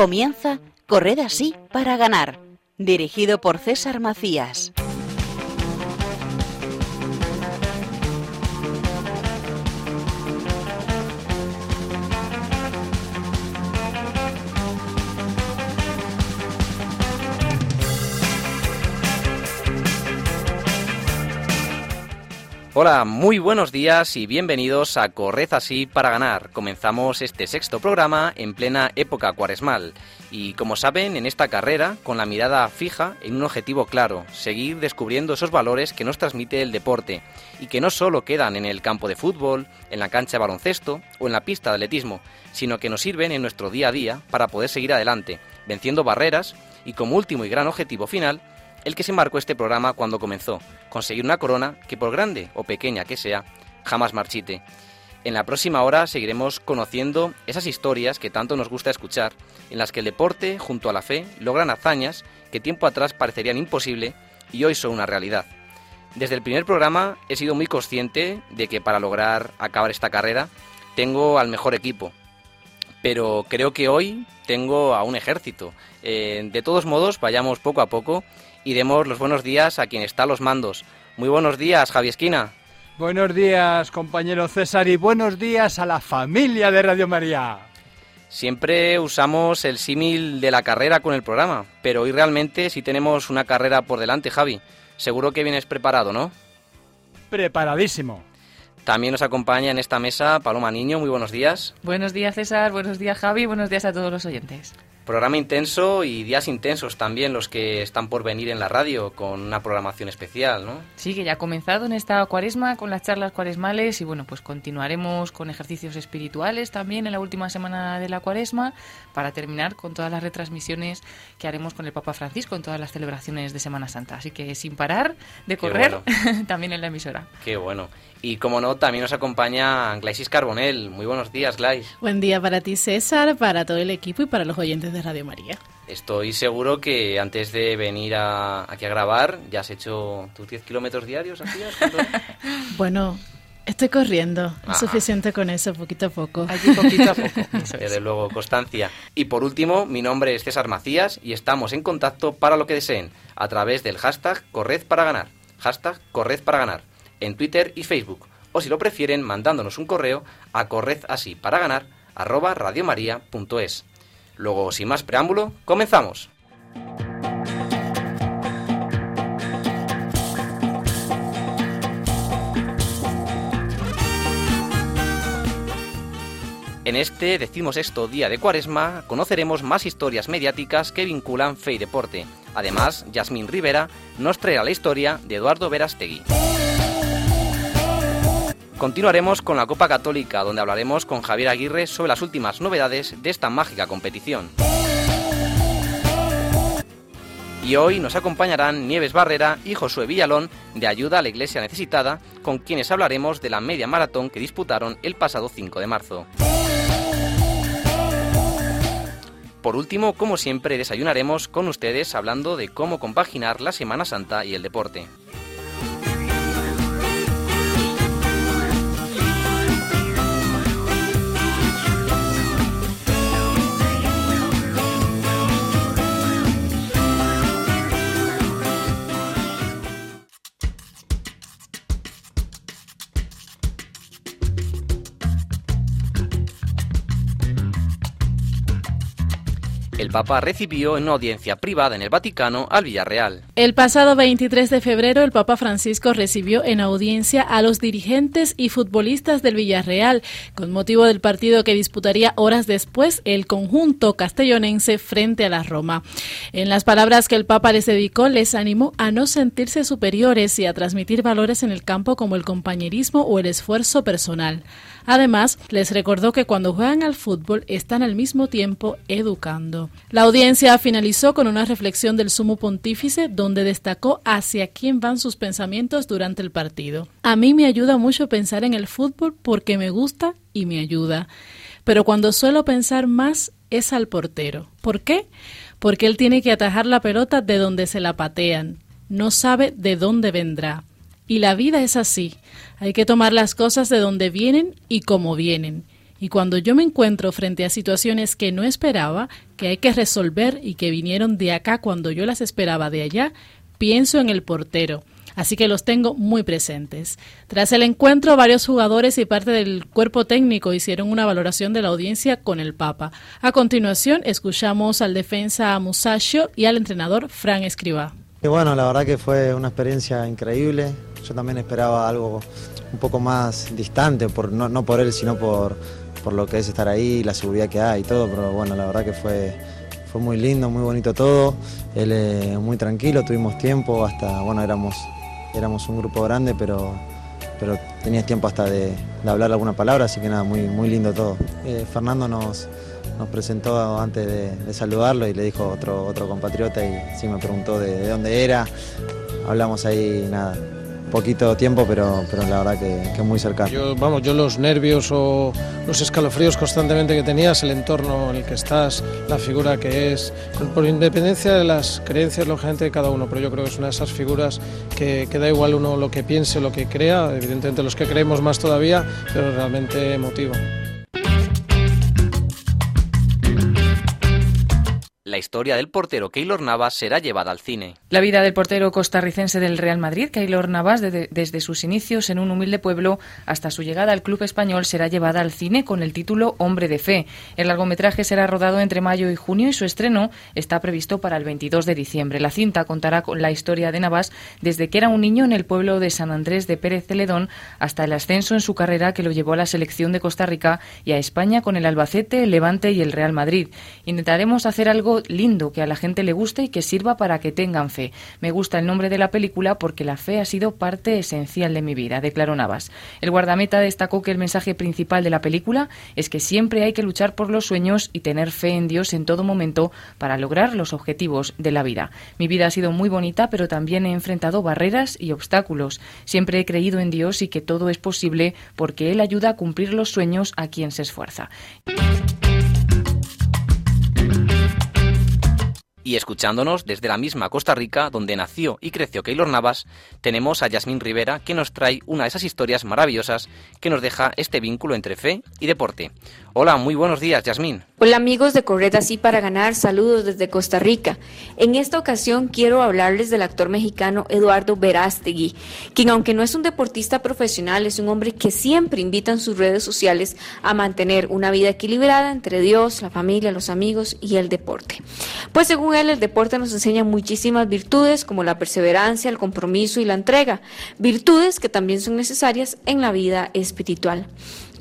Comienza Corred así para ganar, dirigido por César Macías. Hola, muy buenos días y bienvenidos a Corred así para ganar. Comenzamos este sexto programa en plena época cuaresmal y como saben, en esta carrera, con la mirada fija en un objetivo claro, seguir descubriendo esos valores que nos transmite el deporte y que no solo quedan en el campo de fútbol, en la cancha de baloncesto o en la pista de atletismo, sino que nos sirven en nuestro día a día para poder seguir adelante, venciendo barreras y como último y gran objetivo final, el que se marcó este programa cuando comenzó, conseguir una corona que por grande o pequeña que sea, jamás marchite. En la próxima hora seguiremos conociendo esas historias que tanto nos gusta escuchar, en las que el deporte, junto a la fe, logran hazañas que tiempo atrás parecerían imposible y hoy son una realidad. Desde el primer programa he sido muy consciente de que para lograr acabar esta carrera tengo al mejor equipo, pero creo que hoy tengo a un ejército. Eh, de todos modos, vayamos poco a poco y demos los buenos días a quien está a los mandos. Muy buenos días, Javi Esquina. Buenos días, compañero César, y buenos días a la familia de Radio María. Siempre usamos el símil de la carrera con el programa, pero hoy realmente sí tenemos una carrera por delante, Javi. Seguro que vienes preparado, ¿no? Preparadísimo. También nos acompaña en esta mesa Paloma Niño. Muy buenos días. Buenos días, César. Buenos días, Javi. Buenos días a todos los oyentes. Programa intenso y días intensos también los que están por venir en la radio con una programación especial, ¿no? Sí, que ya ha comenzado en esta cuaresma con las charlas cuaresmales y bueno, pues continuaremos con ejercicios espirituales también en la última semana de la cuaresma para terminar con todas las retransmisiones que haremos con el Papa Francisco en todas las celebraciones de Semana Santa. Así que sin parar de correr también en la emisora. Qué bueno. Y como no, también nos acompaña Glaisis Carbonel. Muy buenos días, Glais. Buen día para ti, César, para todo el equipo y para los oyentes de Radio María. Estoy seguro que antes de venir aquí a grabar ya has hecho tus 10 kilómetros diarios. bueno, estoy corriendo. Es suficiente con eso, poquito a poco. Aquí poquito a poco. Desde luego, constancia. Y por último, mi nombre es César Macías y estamos en contacto para lo que deseen a través del hashtag Corred para ganar. Hashtag Corred para ganar en Twitter y Facebook, o si lo prefieren mandándonos un correo a corredasí para ganar arroba radiomaria.es. Luego, sin más preámbulo, comenzamos. En este decimosexto día de cuaresma conoceremos más historias mediáticas que vinculan fe y deporte. Además, Yasmín Rivera nos traerá la historia de Eduardo Verastegui. Continuaremos con la Copa Católica, donde hablaremos con Javier Aguirre sobre las últimas novedades de esta mágica competición. Y hoy nos acompañarán Nieves Barrera y Josué Villalón de Ayuda a la Iglesia Necesitada, con quienes hablaremos de la media maratón que disputaron el pasado 5 de marzo. Por último, como siempre, desayunaremos con ustedes hablando de cómo compaginar la Semana Santa y el deporte. El Papa recibió en una audiencia privada en el Vaticano al Villarreal. El pasado 23 de febrero, el Papa Francisco recibió en audiencia a los dirigentes y futbolistas del Villarreal, con motivo del partido que disputaría horas después el conjunto castellonense frente a la Roma. En las palabras que el Papa les dedicó, les animó a no sentirse superiores y a transmitir valores en el campo como el compañerismo o el esfuerzo personal. Además, les recordó que cuando juegan al fútbol están al mismo tiempo educando. La audiencia finalizó con una reflexión del sumo pontífice donde destacó hacia quién van sus pensamientos durante el partido. A mí me ayuda mucho pensar en el fútbol porque me gusta y me ayuda. Pero cuando suelo pensar más es al portero. ¿Por qué? Porque él tiene que atajar la pelota de donde se la patean. No sabe de dónde vendrá. Y la vida es así. Hay que tomar las cosas de donde vienen y como vienen. Y cuando yo me encuentro frente a situaciones que no esperaba, que hay que resolver y que vinieron de acá cuando yo las esperaba de allá, pienso en el portero. Así que los tengo muy presentes. Tras el encuentro, varios jugadores y parte del cuerpo técnico hicieron una valoración de la audiencia con el Papa. A continuación, escuchamos al defensa Musacho y al entrenador Fran Escribá. Y bueno, la verdad que fue una experiencia increíble. Yo también esperaba algo un poco más distante, por, no, no por él, sino por, por lo que es estar ahí, la seguridad que hay y todo, pero bueno, la verdad que fue, fue muy lindo, muy bonito todo. Él es muy tranquilo, tuvimos tiempo, hasta, bueno, éramos, éramos un grupo grande, pero, pero tenías tiempo hasta de, hablar alguna palabra, así que nada, muy, muy lindo todo. Eh, Fernando nos, nos presentó antes de, saludarlo y le dijo otro, otro compatriota y sí me preguntó de, de dónde era. Hablamos ahí, nada, poquito tiempo, pero, pero la verdad que, que, muy cercano. Yo, vamos, yo los nervios o los escalofríos constantemente que tenías, el entorno en el que estás, la figura que es, por independencia de las creencias, lógicamente, de cada uno, pero yo creo que es una de esas figuras que, que da igual uno lo que piense, lo que crea, evidentemente los que creemos más todavía, pero realmente emotivo. Historia del portero Keylor Navas será llevada al cine. La vida del portero costarricense del Real Madrid, Keylor Navas, desde sus inicios en un humilde pueblo hasta su llegada al club español, será llevada al cine con el título Hombre de Fe. El largometraje será rodado entre mayo y junio y su estreno está previsto para el 22 de diciembre. La cinta contará con la historia de Navas desde que era un niño en el pueblo de San Andrés de Pérez Celedón hasta el ascenso en su carrera que lo llevó a la selección de Costa Rica y a España con el Albacete, Levante y el Real Madrid. Intentaremos hacer algo lindo, que a la gente le guste y que sirva para que tengan fe. Me gusta el nombre de la película porque la fe ha sido parte esencial de mi vida, declaró Navas. El guardameta destacó que el mensaje principal de la película es que siempre hay que luchar por los sueños y tener fe en Dios en todo momento para lograr los objetivos de la vida. Mi vida ha sido muy bonita, pero también he enfrentado barreras y obstáculos. Siempre he creído en Dios y que todo es posible porque Él ayuda a cumplir los sueños a quien se esfuerza. Y escuchándonos desde la misma Costa Rica, donde nació y creció Keylor Navas, tenemos a Yasmín Rivera, que nos trae una de esas historias maravillosas que nos deja este vínculo entre fe y deporte. Hola, muy buenos días, Yasmín. Hola amigos de Corred Así para Ganar, saludos desde Costa Rica. En esta ocasión quiero hablarles del actor mexicano Eduardo Verástegui, quien aunque no es un deportista profesional, es un hombre que siempre invita en sus redes sociales a mantener una vida equilibrada entre Dios, la familia, los amigos y el deporte. Pues según él, el deporte nos enseña muchísimas virtudes como la perseverancia, el compromiso y la entrega, virtudes que también son necesarias en la vida espiritual.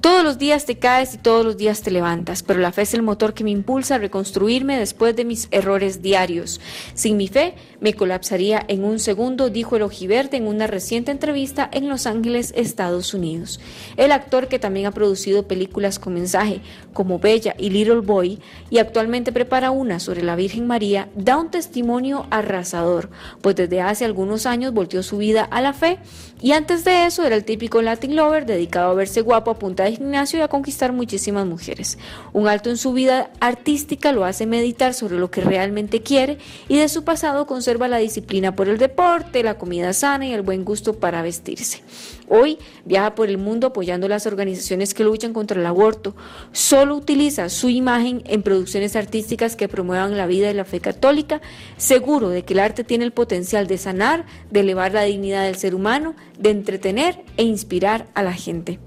Todos los días te caes y todos los días te levantas, pero la fe es el motor que me impulsa a reconstruirme después de mis errores diarios. Sin mi fe, me colapsaría en un segundo, dijo el ojiverde en una reciente entrevista en Los Ángeles, Estados Unidos. El actor que también ha producido películas con mensaje como Bella y Little Boy y actualmente prepara una sobre la Virgen María, da un testimonio arrasador, pues desde hace algunos años volteó su vida a la fe y antes de eso era el típico Latin lover dedicado a verse guapo a punta de gimnasio y a conquistar muchísimas mujeres. Un alto en su vida artística lo hace meditar sobre lo que realmente quiere y de su pasado conserva la disciplina por el deporte, la comida sana y el buen gusto para vestirse. Hoy viaja por el mundo apoyando las organizaciones que luchan contra el aborto. Solo utiliza su imagen en producciones artísticas que promuevan la vida y la fe católica, seguro de que el arte tiene el potencial de sanar, de elevar la dignidad del ser humano, de entretener e inspirar a la gente.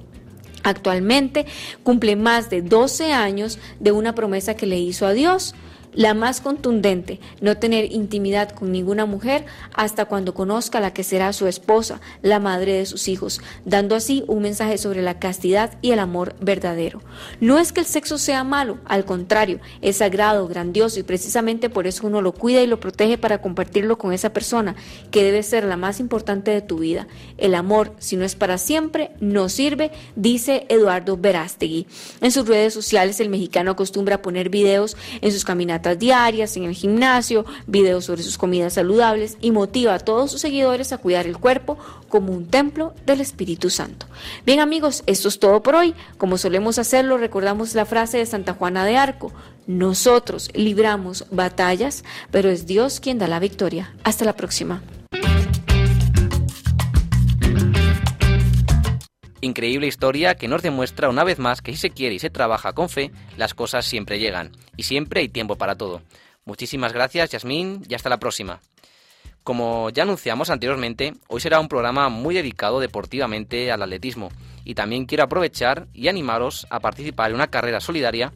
Actualmente cumple más de 12 años de una promesa que le hizo a Dios la más contundente, no tener intimidad con ninguna mujer hasta cuando conozca la que será su esposa, la madre de sus hijos, dando así un mensaje sobre la castidad y el amor verdadero. No es que el sexo sea malo, al contrario, es sagrado, grandioso y precisamente por eso uno lo cuida y lo protege para compartirlo con esa persona que debe ser la más importante de tu vida. El amor, si no es para siempre, no sirve, dice Eduardo Verástegui. En sus redes sociales el mexicano acostumbra a poner videos en sus caminatas diarias en el gimnasio, videos sobre sus comidas saludables y motiva a todos sus seguidores a cuidar el cuerpo como un templo del Espíritu Santo. Bien amigos, esto es todo por hoy. Como solemos hacerlo, recordamos la frase de Santa Juana de Arco. Nosotros libramos batallas, pero es Dios quien da la victoria. Hasta la próxima. Increíble historia que nos demuestra una vez más que si se quiere y se trabaja con fe, las cosas siempre llegan y siempre hay tiempo para todo. Muchísimas gracias, Yasmín, y hasta la próxima. Como ya anunciamos anteriormente, hoy será un programa muy dedicado deportivamente al atletismo y también quiero aprovechar y animaros a participar en una carrera solidaria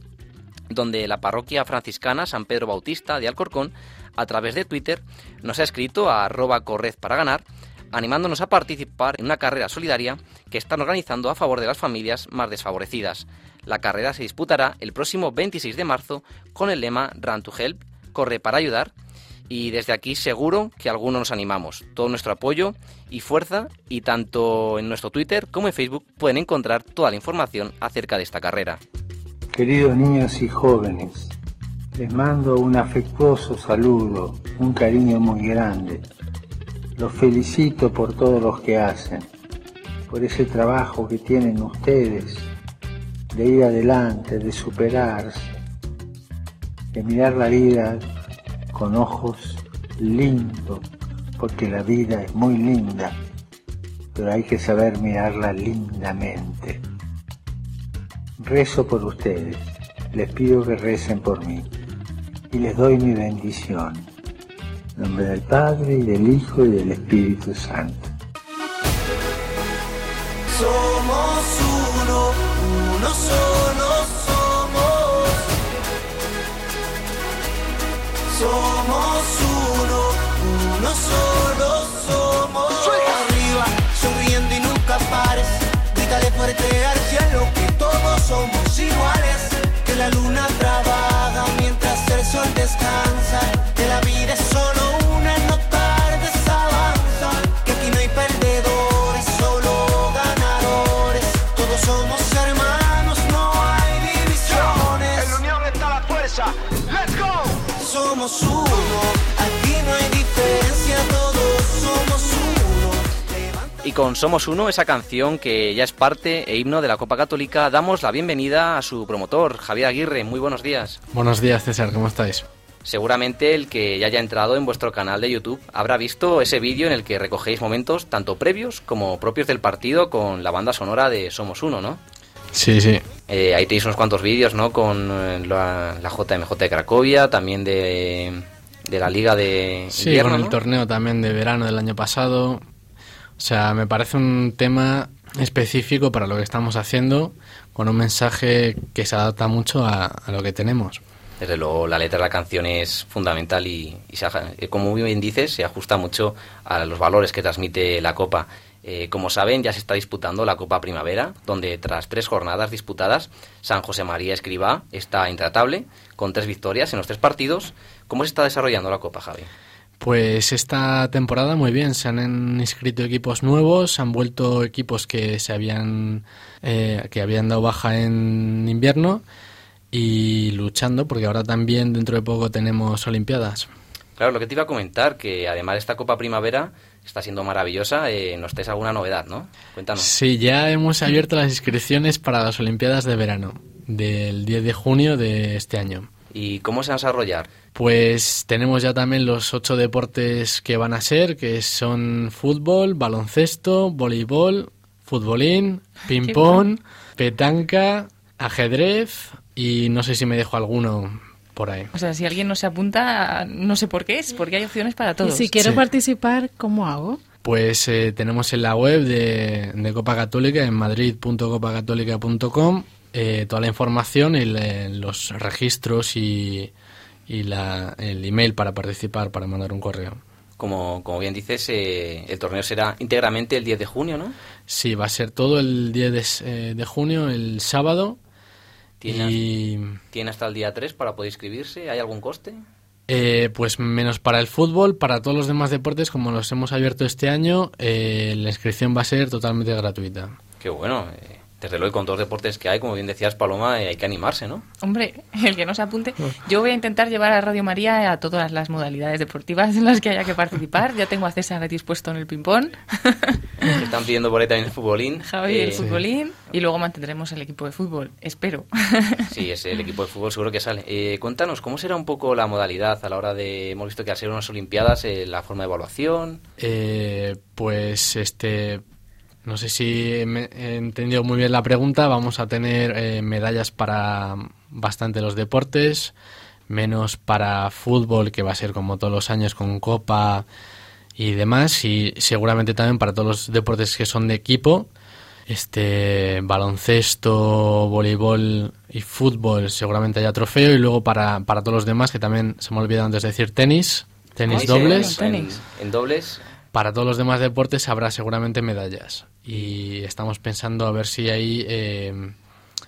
donde la parroquia franciscana San Pedro Bautista de Alcorcón, a través de Twitter, nos ha escrito a arroba corred para ganar, animándonos a participar en una carrera solidaria que están organizando a favor de las familias más desfavorecidas. La carrera se disputará el próximo 26 de marzo con el lema Run to Help, corre para ayudar, y desde aquí seguro que algunos nos animamos. Todo nuestro apoyo y fuerza y tanto en nuestro Twitter como en Facebook pueden encontrar toda la información acerca de esta carrera. Queridos niños y jóvenes, les mando un afectuoso saludo, un cariño muy grande. Los felicito por todo lo que hacen, por ese trabajo que tienen ustedes de ir adelante, de superarse, de mirar la vida con ojos lindos, porque la vida es muy linda, pero hay que saber mirarla lindamente. Rezo por ustedes, les pido que recen por mí y les doy mi bendición. En nombre del Padre y del Hijo y del Espíritu Santo. Somos uno, uno solo somos. Somos uno, uno solo somos. Arriba, sonriendo y nunca pares. Grítale fuerte al cielo que todos somos iguales. Que la luna trabaja mientras el sol descansa. Que la vida es solo Somos uno, aquí no hay diferencia, todos somos uno. Y con Somos Uno, esa canción que ya es parte e himno de la Copa Católica, damos la bienvenida a su promotor, Javier Aguirre. Muy buenos días. Buenos días, César, ¿cómo estáis? Seguramente el que ya haya entrado en vuestro canal de YouTube habrá visto ese vídeo en el que recogéis momentos tanto previos como propios del partido con la banda sonora de Somos Uno, ¿no? Sí, sí. Eh, ahí tenéis unos cuantos vídeos, ¿no? Con eh, la, la JMJ de Cracovia, también de, de la Liga de Sí, Invierno, con el ¿no? torneo también de verano del año pasado. O sea, me parece un tema específico para lo que estamos haciendo, con un mensaje que se adapta mucho a, a lo que tenemos. Desde luego, la letra de la canción es fundamental y, y se eh, como muy bien dices, se ajusta mucho a los valores que transmite la Copa. Eh, como saben, ya se está disputando la Copa Primavera, donde tras tres jornadas disputadas, San José María Escribá está intratable, con tres victorias en los tres partidos. ¿Cómo se está desarrollando la Copa, Javi? Pues esta temporada muy bien, se han inscrito equipos nuevos, han vuelto equipos que se habían eh, que habían dado baja en invierno y luchando porque ahora también dentro de poco tenemos olimpiadas. Claro, lo que te iba a comentar, que además de esta Copa Primavera está siendo maravillosa, eh, nos traes alguna novedad, ¿no? Cuéntanos. Sí, ya hemos abierto las inscripciones para las olimpiadas de verano del 10 de junio de este año. ¿Y cómo se van a desarrollar? Pues tenemos ya también los ocho deportes que van a ser, que son fútbol, baloncesto, voleibol, futbolín, ping-pong, petanca, ajedrez y no sé si me dejo alguno por ahí. O sea, si alguien no se apunta, no sé por qué es, porque hay opciones para Y todos. si quiero Sí. participar, ¿cómo hago? Pues eh, tenemos en la web de, de Copa Católica, en madrid.copacatólica.com, eh, toda la información y le- los registros y, y la- el email para participar, para mandar un correo. Como, como bien dices, eh, el torneo será íntegramente el 10 de junio, ¿no? Sí, va a ser todo el 10 de, s- eh, de junio, el sábado. Tiene, Y tiene hasta el día 3 para poder inscribirse. ¿Hay algún coste? eh, pues menos para el fútbol, para todos los demás deportes, como los hemos abierto este año, eh, la inscripción va a ser totalmente gratuita. Qué bueno. eh, desde luego, con todos los deportes que hay, como bien decías, Paloma, eh, hay que animarse, ¿no? Hombre, el que no se apunte. Yo voy a intentar llevar a Radio María a todas las modalidades deportivas en las que haya que participar. Ya tengo a César dispuesto en el ping-pong, están pidiendo por ahí también el futbolín. Javi el Eh, futbolín y luego mantendremos el equipo de fútbol. Espero. Sí, es el equipo de fútbol seguro que sale. Eh, cuéntanos, ¿cómo será un poco la modalidad a la hora de... Hemos visto que al ser unas Olimpiadas, eh, la forma de evaluación... Eh, pues este No sé si me- he entendido muy bien la pregunta. Vamos a tener eh, medallas para bastante los deportes, menos para fútbol, que va a ser como todos los años con copa y demás, y seguramente también para todos los deportes que son de equipo. Este baloncesto, voleibol y fútbol seguramente haya trofeo y luego para, para todos los demás que también se me ha olvidado antes de decir tenis, tenis Sí, dobles. En, en dobles. Para todos los demás deportes habrá seguramente medallas. Y estamos pensando a ver si hay eh,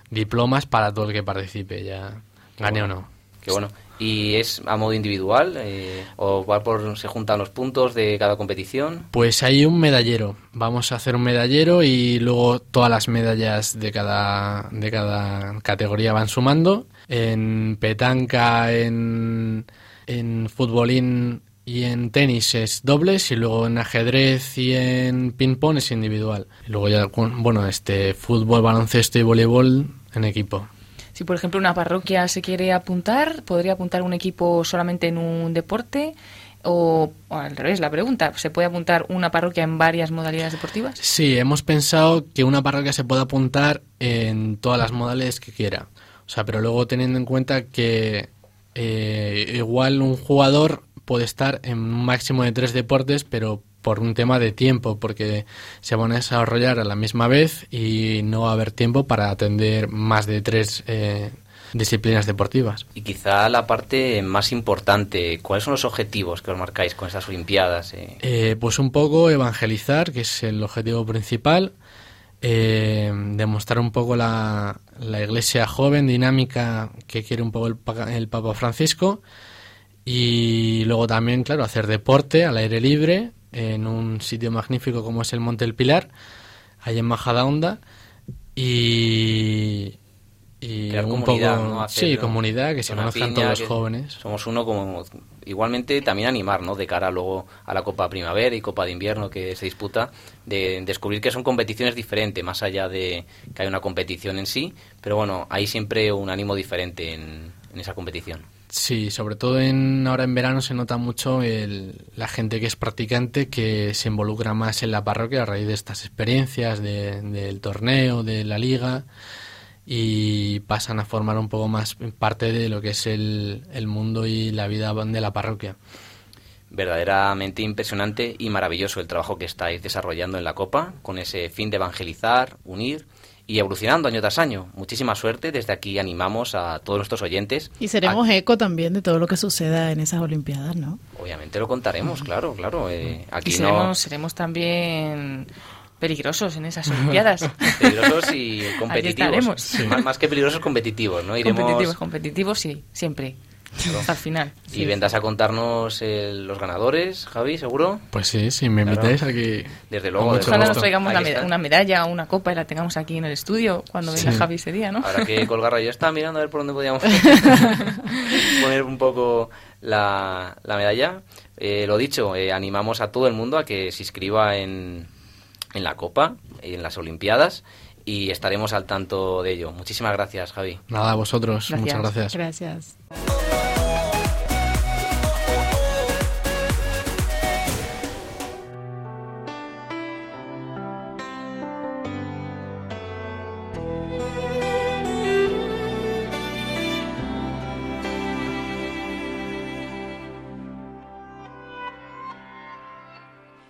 diplomas para todo el que participe, ya gane o no. Qué bueno. ¿Y es a modo individual? eh, ¿O va por, se juntan los puntos de cada competición? Pues hay un medallero. Vamos a hacer un medallero y luego todas las medallas de cada, de cada categoría van sumando. En petanca, en, en futbolín y en tenis es dobles y luego en ajedrez y en ping-pong es individual. Y luego ya, bueno, este fútbol, baloncesto y voleibol en equipo. Si, por ejemplo, una parroquia se quiere apuntar, ¿podría apuntar un equipo solamente en un deporte? O, o al revés, la pregunta, ¿se puede apuntar una parroquia en varias modalidades deportivas? Sí, hemos pensado que una parroquia se puede apuntar en todas las modalidades que quiera. O sea, pero luego teniendo en cuenta que eh, igual un jugador puede estar en un máximo de tres deportes, pero por un tema de tiempo, porque se van a desarrollar a la misma vez y no va a haber tiempo para atender más de tres eh, disciplinas deportivas. Y quizá la parte más importante, ¿cuáles son los objetivos que os marcáis con estas Olimpiadas? eh? Eh, pues un poco evangelizar, que es el objetivo principal, eh, demostrar un poco la, la iglesia joven, dinámica, que quiere un poco el, el Papa Francisco, y luego también, claro, hacer deporte al aire libre en un sitio magnífico como es el Monte del Pilar, ahí en Majadahonda, y, y Crear un comunidad, poco, ¿no? Hacer, sí, ¿no? comunidad, que se conozcan piña, todos los jóvenes. Somos uno como... Igualmente también animar, ¿no? De cara luego a la Copa Primavera y Copa de Invierno que se disputa, de descubrir que son competiciones diferentes, más allá de que hay una competición en sí, pero bueno, hay siempre un ánimo diferente en, en esa competición. Sí, sobre todo en ahora en verano se nota mucho el- la gente que es practicante que se involucra más en la parroquia a raíz de estas experiencias de- del torneo, de la liga y pasan a formar un poco más parte de lo que es el, el mundo y la vida de la parroquia. verdaderamente impresionante y maravilloso el trabajo que estáis desarrollando en la Copa, con ese fin de evangelizar, unir y evolucionando año tras año. Muchísima suerte, desde aquí animamos a todos nuestros oyentes. Y seremos eco también de todo lo que suceda en esas Olimpiadas, ¿no? Obviamente lo contaremos, claro, claro. eh, aquí Y no seremos, seremos también peligrosos en esas Olimpiadas. peligrosos y competitivos. más que peligrosos, competitivos, ¿no? Iremos Competitivos, competitivos, sí, siempre. Hasta el final. y vendrás a contarnos eh, los ganadores, Javi, seguro. Pues sí, si me Claro. invitáis aquí. Desde luego, desde Ojalá nos traigamos una, una medalla o una copa y la tengamos aquí en el estudio cuando venga Sí. Javi ese día, ¿no? Habrá que colgarla. Yo estaba mirando a ver por dónde podíamos poner un poco la, la medalla. Eh, lo dicho, eh, animamos a todo el mundo a que se inscriba en, en la Copa, en las Olimpiadas, y estaremos al tanto de ello. Muchísimas gracias, Javi. Nada, a vosotros. Gracias. Muchas gracias. Gracias.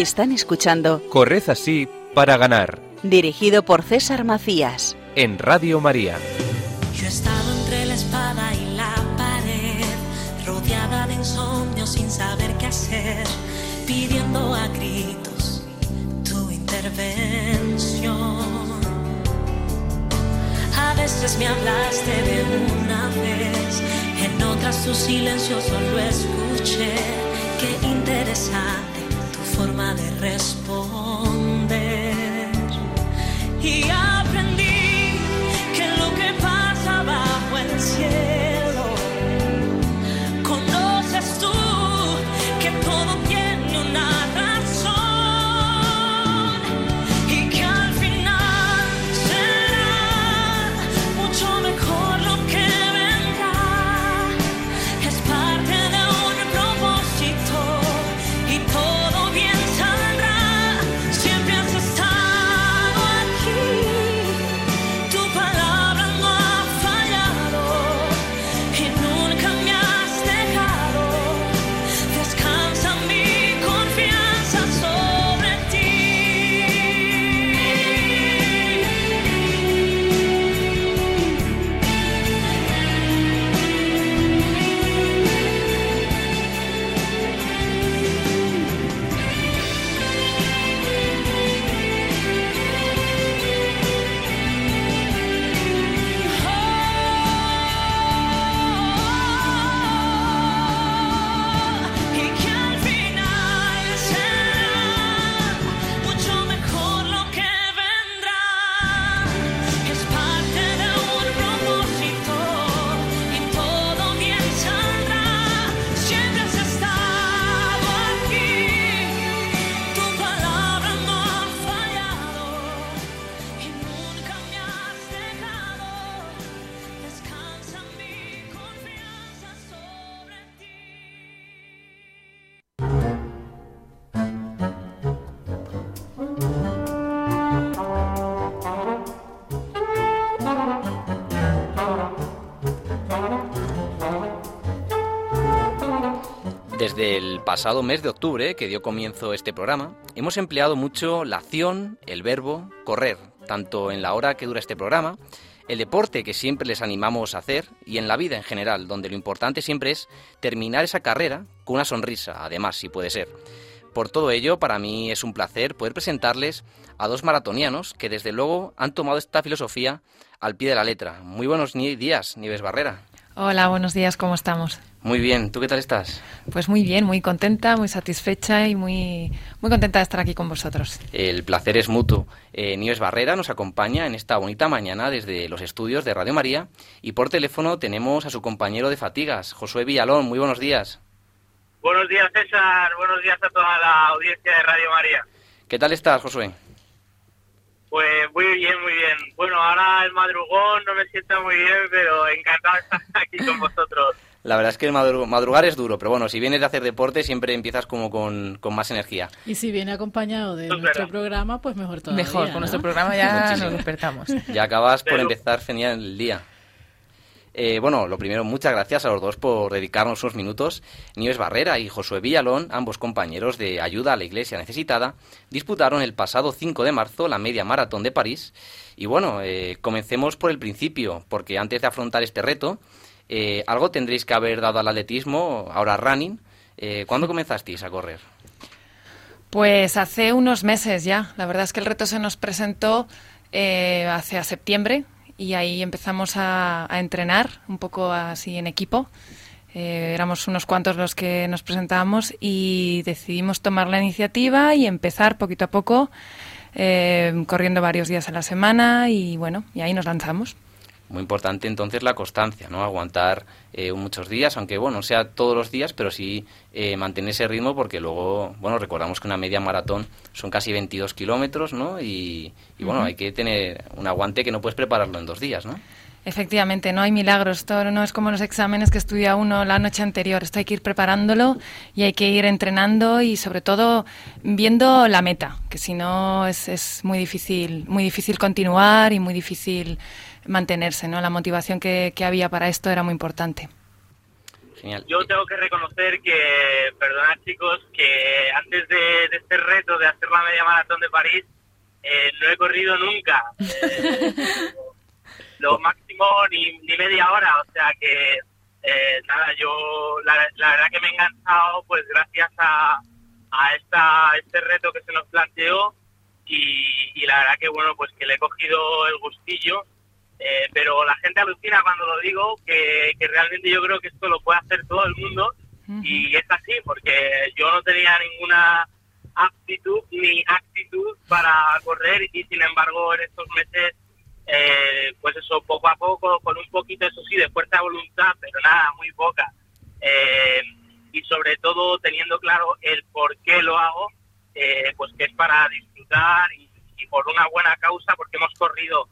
Están escuchando Corred así para ganar dirigido por César Macías. en Radio María. Yo he estado entre la espada y la pared, rodeada de insomnio sin saber qué hacer, pidiendo a gritos tu intervención. A veces me hablaste de una vez, en otras tu silencio solo escuché. Qué interesante forma de responder. Y pasado mes de octubre, que dio comienzo este programa, hemos empleado mucho la acción, el verbo, correr, tanto en la hora que dura este programa, el deporte que siempre les animamos a hacer y en la vida en general, donde lo importante siempre es terminar esa carrera con una sonrisa, además, si puede ser. Por todo ello, para mí es un placer poder presentarles a dos maratonianos que desde luego han tomado esta filosofía al pie de la letra. Muy buenos días, Nieves Barrera. Hola, buenos días, ¿cómo estamos? Muy bien, ¿tú qué tal estás? Pues muy bien, muy contenta, muy satisfecha y muy, muy contenta de estar aquí con vosotros. El placer es mutuo. Eh, Nieves Barrera nos acompaña en esta bonita mañana desde los estudios de Radio María y por teléfono tenemos a su compañero de fatigas, Josué Villalón. Muy buenos días. Buenos días, César. Buenos días a toda la audiencia de Radio María. ¿Qué tal estás, Josué? Pues muy bien, muy bien. Bueno, ahora el madrugón no me sienta muy bien, pero encantado de estar aquí con vosotros. La verdad es que el madru- madrugar es duro, pero bueno, si vienes de hacer deporte siempre empiezas como con, con más energía. Y si viene acompañado de nuestro verdad. programa, pues mejor todavía. Mejor, con ¿no? nuestro programa ya Muchísimo. nos despertamos. Ya acabas por empezar genial el día. Eh, bueno, lo primero, muchas gracias a los dos por dedicarnos unos minutos. Nieves Barrera y Josué Villalón, ambos compañeros de Ayuda a la Iglesia Necesitada, disputaron el pasado 5 de marzo la media maratón de París. Y bueno, eh, comencemos por el principio, porque antes de afrontar este reto, eh, algo tendréis que haber dado al atletismo, ahora running. ¿Cuándo comenzasteis a correr? Pues hace unos meses ya. La verdad es que el reto se nos presentó eh, hace a septiembre y ahí empezamos a, entrenar un poco así en equipo. Eh, éramos unos cuantos los que nos presentábamos y decidimos tomar la iniciativa y empezar poquito a poco, eh, corriendo varios días a la semana y bueno, y ahí nos lanzamos. Muy importante entonces la constancia, ¿no? Aguantar eh, muchos días, aunque bueno, no sea todos los días, pero sí eh, mantener ese ritmo porque luego, bueno, recordamos que una media maratón son casi 22 kilómetros, ¿no? Y, y, bueno, hay que tener un aguante que no puedes prepararlo en dos días, ¿no? Efectivamente, no hay milagros. Esto no es como los exámenes que estudia uno la noche anterior. Esto hay que ir preparándolo y hay que ir entrenando y sobre todo viendo la meta, que si no es, es muy difícil, muy difícil continuar y muy difícil mantenerse. ¿no? La motivación que, que había para esto era muy importante. Genial. Yo tengo que reconocer que, perdonad chicos, que antes de, de este reto hacer la media maratón de París, eh, no he corrido nunca. Eh, lo máximo ni, ni media hora, o sea que eh, nada, yo la, la verdad que me he enganchado pues gracias a, a esta, este reto que se nos planteó y, y la verdad que bueno, pues que le he cogido el gustillo, eh, pero la gente alucina cuando lo digo, que, que realmente yo creo que esto lo puede hacer todo el mundo. Y es así, porque yo no tenía ninguna aptitud ni actitud para correr y sin embargo en estos meses eh, pues eso poco a poco con un poquito eso sí de fuerza de voluntad pero nada muy poca. Eh, y sobre todo teniendo claro el por qué lo hago eh, pues que es para disfrutar y, y por una buena causa porque hemos corrido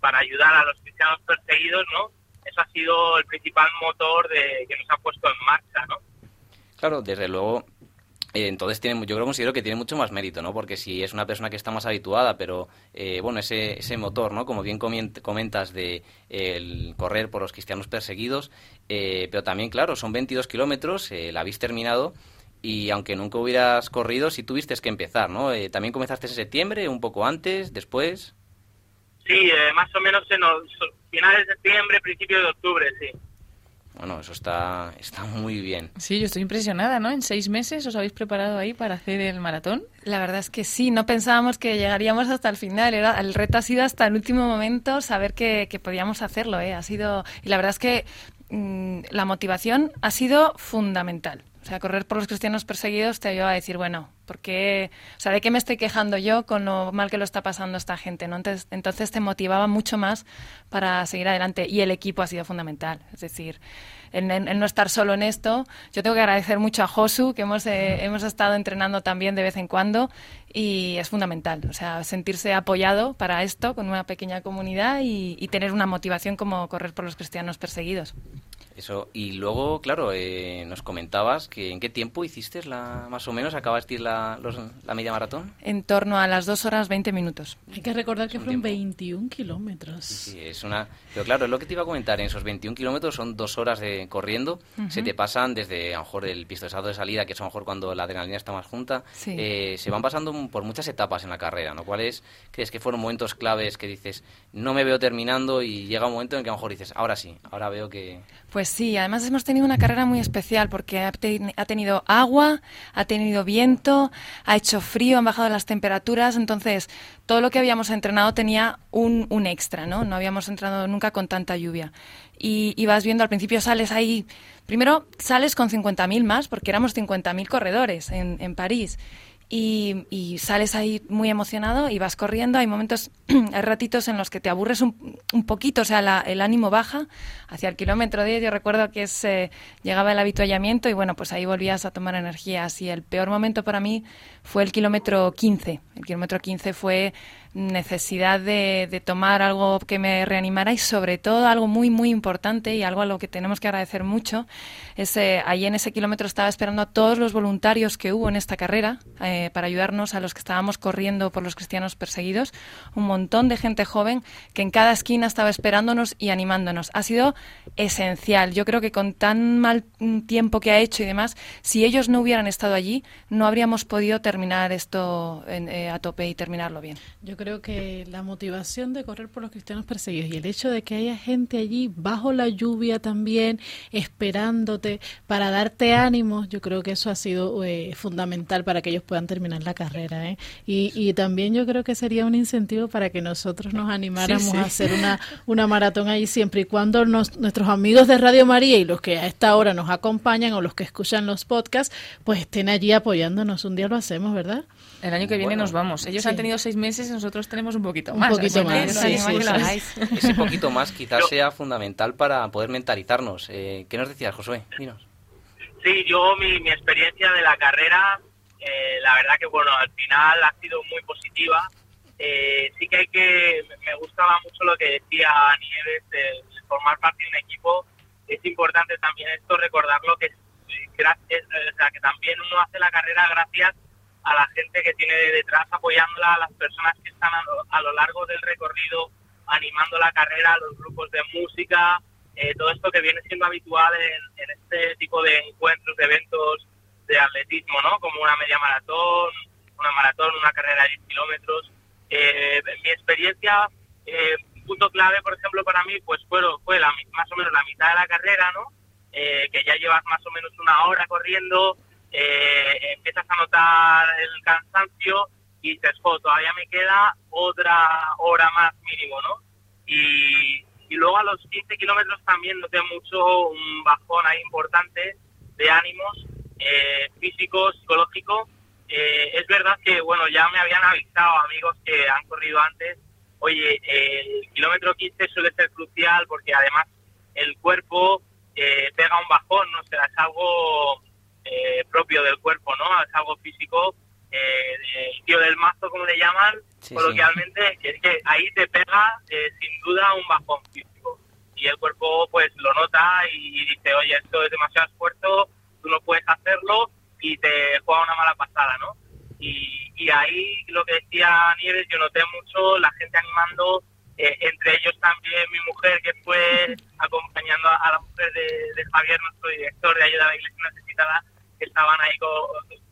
para ayudar a los cristianos perseguidos no eso ha sido el principal motor de que nos ha puesto en marcha no Claro, desde luego. eh, entonces tiene, yo creo considero que tiene mucho más mérito, ¿no? Porque si es una persona que está más habituada, pero eh, bueno, ese, ese motor, ¿no? Como bien comentas de el correr por los cristianos perseguidos, eh, pero también, claro, son 22 kilómetros, eh, la habéis terminado y aunque nunca hubieras corrido, sí tuviste que empezar, ¿no? También comenzaste en septiembre, un poco antes, después. Sí eh, más o menos en los finales de septiembre principios de octubre sí Bueno, eso está, está muy bien. Sí, yo estoy impresionada, ¿no? En seis meses os habéis preparado ahí para hacer el maratón. La verdad es que sí, no pensábamos que llegaríamos hasta el final. Era, el reto ha sido hasta el último momento saber que, que podíamos hacerlo. ¿eh? Ha sido, y la verdad es que mm, la motivación ha sido fundamental. O sea, correr por los cristianos perseguidos te ayuda a decir, bueno, ¿por qué? O sea, ¿de qué me estoy quejando yo con lo mal que lo está pasando esta gente? ¿no? Entonces, entonces te motivaba mucho más para seguir adelante. Y el equipo ha sido fundamental. Es decir, el no estar solo en esto. Yo tengo que agradecer mucho a Josu, que hemos, eh, hemos estado entrenando también de vez en cuando. Y es fundamental. O sea, sentirse apoyado para esto con una pequeña comunidad y, y tener una motivación como correr por los cristianos perseguidos. Eso, y luego, claro, eh, nos comentabas que en qué tiempo hiciste la, más o menos, acabaste la, los- la media maratón. En torno a las 2 horas 20 minutos. Hay que recordar que fueron tiempo. 21 kilómetros. Sí, es una... Pero claro, es lo que te iba a comentar, en esos 21 kilómetros son dos horas de corriendo, se te pasan desde a lo mejor el pistolizado de salida, que es a lo mejor cuando la adrenalina está más junta, Sí. eh, se van pasando por muchas etapas en la carrera, ¿no? ¿Cuáles crees que fueron momentos claves que dices, no me veo terminando y llega un momento en que a lo mejor dices, ahora sí, ahora veo que... Pues sí, además hemos tenido una carrera muy especial porque ha, te- ha tenido agua, ha tenido viento, ha hecho frío, han bajado las temperaturas, entonces todo lo que habíamos entrenado tenía un, un extra, ¿no? No habíamos entrenado nunca con tanta lluvia. Y, y vas viendo, al principio sales ahí, primero sales con 50.000 más, porque éramos 50.000 corredores en, en París. Y, sales ahí muy emocionado y vas corriendo. Hay momentos, hay ratitos en los que te aburres un, poquito, o sea, el ánimo baja hacia el kilómetro 10. Yo recuerdo que es, eh, llegaba el habituallamiento y bueno, pues ahí volvías a tomar energías. Y el peor momento para mí fue el kilómetro 15. El kilómetro 15 fue necesidad de, tomar algo que me reanimara y sobre todo algo muy, muy importante y algo a lo que tenemos que agradecer mucho. Es, eh, ahí en ese kilómetro estaba esperando a todos los voluntarios que hubo en esta carrera eh, para ayudarnos a los que estábamos corriendo por los cristianos perseguidos. Un montón de gente joven que en cada esquina estaba esperándonos y animándonos. Ha sido esencial. Yo creo que con tan mal mm, tiempo que ha hecho y demás, si ellos no hubieran estado allí, no habríamos podido terminar esto eh, a tope y terminarlo bien. Yo creo que la motivación de correr por los cristianos perseguidos y el hecho de que haya gente allí bajo la lluvia también esperándote para darte ánimos, yo creo que eso ha sido eh, fundamental para que ellos puedan terminar la carrera. ¿eh? Y, y también yo creo que sería un incentivo para que nosotros nos animáramos Sí, sí. a hacer una, una maratón ahí siempre y cuando nos- nuestros amigos de Radio María y los que a esta hora nos acompañan o los que escuchan los podcasts, pues estén allí apoyándonos. Un día lo hacemos, ¿verdad? El año que viene Bueno, nos vamos. Ellos sí. han tenido seis meses, nosotros tenemos un poquito Un más. poquito así que más, sí, sí. Ese poquito más quizás sea fundamental para poder mentalizarnos. Eh, ¿Qué nos decías, Josué? Dinos. Sí, yo mi, mi experiencia de la carrera, eh, la verdad que bueno, al final ha sido muy positiva. Eh, sí que hay que, me gustaba mucho lo que decía Nieves, el formar parte de un equipo. Es importante también esto recordarlo que, eh, gracias, eh, o sea, que también uno hace la carrera gracias a la gente que tiene detrás apoyándola, a las personas que están a lo, a lo largo del recorrido animando la carrera, los grupos de música, eh, todo esto que viene siendo habitual en, en este tipo de encuentros, de eventos de atletismo, ¿no? Como una media maratón, una maratón, una carrera de 10 kilómetros. Eh, mi experiencia, eh, punto clave, por ejemplo, para mí, pues fue, fue la, más o menos la mitad de la carrera, ¿no? Eh, que ya llevas más o menos una hora corriendo, eh, empiezas a notar el cansancio y dices, jo, todavía me queda otra hora más mínimo, ¿no? Y, y luego a los 15 kilómetros también noté mucho un bajón ahí importante de ánimos eh, físico, psicológico. Eh, es verdad que, bueno, ya me habían avisado amigos que han corrido antes, oye, el kilómetro 15 suele ser crucial porque además el cuerpo eh, pega un bajón, ¿no? O sea, es algo eh, propio del cuerpo, ¿no? Es algo físico, eh, el tío del mazo, como le llaman, Sí, coloquialmente, es que ahí te pega eh, sin duda un bajón físico. Y el cuerpo pues lo nota y dice, oye, esto es demasiado esfuerzo, tú no puedes hacerlo y te juega una mala pasada, ¿no? Y, y ahí lo que decía Nieves, yo noté mucho la gente animando, eh, entre ellos también mi mujer que fue acompañando a, a la mujer de, de Javier, nuestro director de ayuda a la iglesia necesitada, que estaban ahí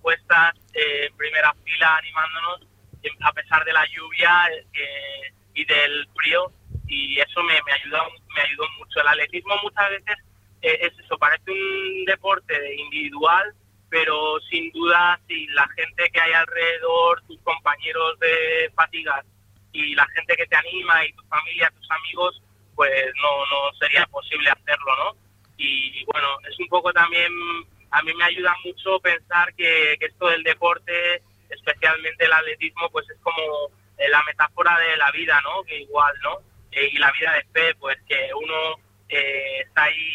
puestas eh, en primera fila animándonos a pesar de la lluvia eh, y del frío y eso me, me ayudó me ayudó mucho. El atletismo muchas veces eh, es eso parece un deporte individual pero sin duda si la gente que hay alrededor tus compañeros de fatigas y la gente que te anima y tu familia tus amigos pues no no sería posible hacerlo no y bueno es un poco también a mí me ayuda mucho pensar que, esto del deporte especialmente el atletismo pues es como eh, la metáfora de la vida no que igual no Eh, y la vida de fe pues que uno eh, está ahí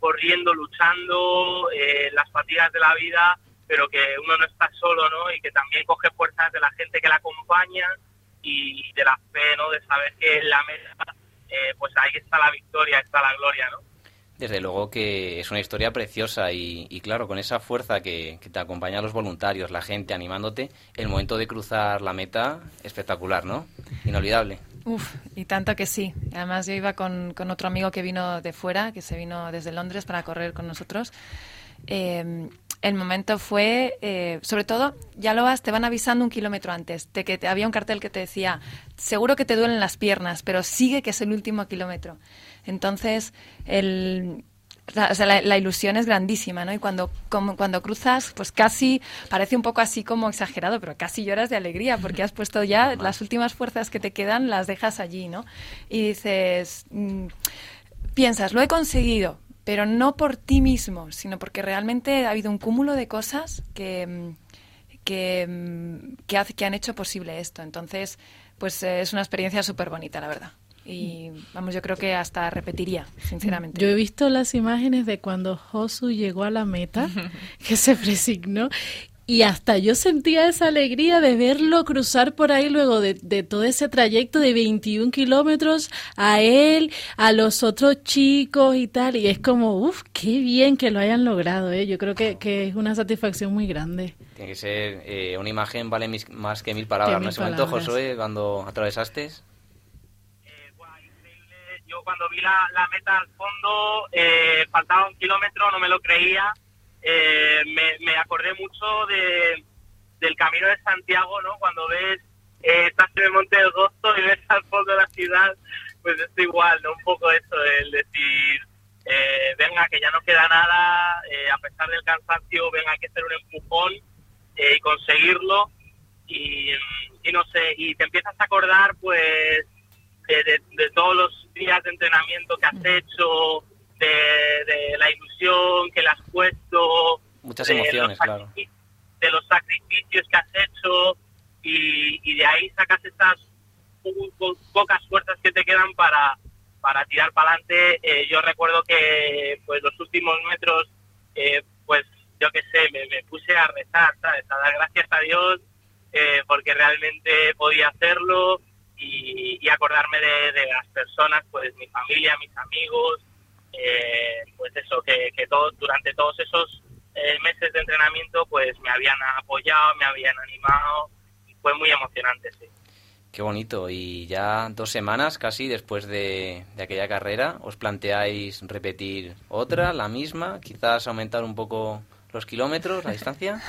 corriendo luchando eh, las fatigas de la vida pero que uno no está solo no y que también coge fuerzas de la gente que la acompaña y de la fe no de saber que en la meta pues ahí está la victoria está la gloria no Desde luego que es una historia preciosa y, claro, con esa fuerza que, que te acompaña a los voluntarios, la gente animándote, el momento de cruzar la meta, espectacular, ¿no? Inolvidable. Uf, y tanto que sí. Además yo iba con, otro amigo que vino de fuera, que se vino desde Londres para correr con nosotros. Eh, el momento fue, eh, sobre todo, ya lo vas, te van avisando un kilómetro antes, de que te- había un cartel que te decía, seguro que te duelen las piernas, pero sigue que es el último kilómetro. Entonces, el, la, o sea, la- la ilusión es grandísima, ¿no? Y cuando, como- cuando cruzas, pues casi, parece un poco así como exagerado, pero casi lloras de alegría, porque has puesto ya las últimas fuerzas que te quedan, las dejas allí, ¿no? Y dices, mm, piensas, lo he conseguido, pero no por ti mismo, sino porque realmente ha habido un cúmulo de cosas que, mm, que, mm, que, hace- que han hecho posible esto. Entonces, pues eh, es una experiencia súper bonita, la verdad. Y vamos, yo creo que hasta repetiría, sinceramente. Yo he visto las imágenes de cuando Josu llegó a la meta, que se presignó, y hasta yo sentía esa alegría de verlo cruzar por ahí luego de, de todo ese trayecto de 21 kilómetros a él, a los otros chicos y tal, y es como, uff, qué bien que lo hayan logrado, ¿eh? yo creo que, que es una satisfacción muy grande. Tiene que ser eh, una imagen vale mis- más que mil palabras. Que ¿no? mil ese momento, palabras. Josué, cuando atravesaste. Yo cuando vi la, la meta al fondo, eh, faltaba un kilómetro, no me lo creía. Eh, me, me acordé mucho de, del camino de Santiago, ¿no? Cuando ves, eh, estás en el Monte del Gozo y ves al fondo de la ciudad, pues es igual, ¿no? Un poco eso, el decir, eh, venga, que ya no queda nada, eh, a pesar del cansancio, venga, hay que hacer un empujón eh, y conseguirlo. Y, y no sé, y te empiezas a acordar, pues, de, de- de todos los días de entrenamiento que has hecho, de, de la ilusión que le has puesto, Muchas de emociones, los claro. de los sacrificios que has hecho y, y de ahí sacas estas po- po- pocas fuerzas que te quedan para, para tirar para adelante. Eh, yo recuerdo que pues los últimos metros, eh, pues yo qué sé, me, me puse a rezar, ¿sabes? A dar gracias a Dios eh, porque realmente podía hacerlo y, y acordarme de, de las personas, pues mi familia, mis amigos, eh, pues eso, que, que todo, durante todos esos eh, meses de entrenamiento pues me habían apoyado, me habían animado y fue muy emocionante, sí. Qué bonito. Y ya dos semanas casi después de, de aquella carrera, ¿os planteáis repetir otra, la misma? Quizás aumentar un poco los kilómetros, la distancia.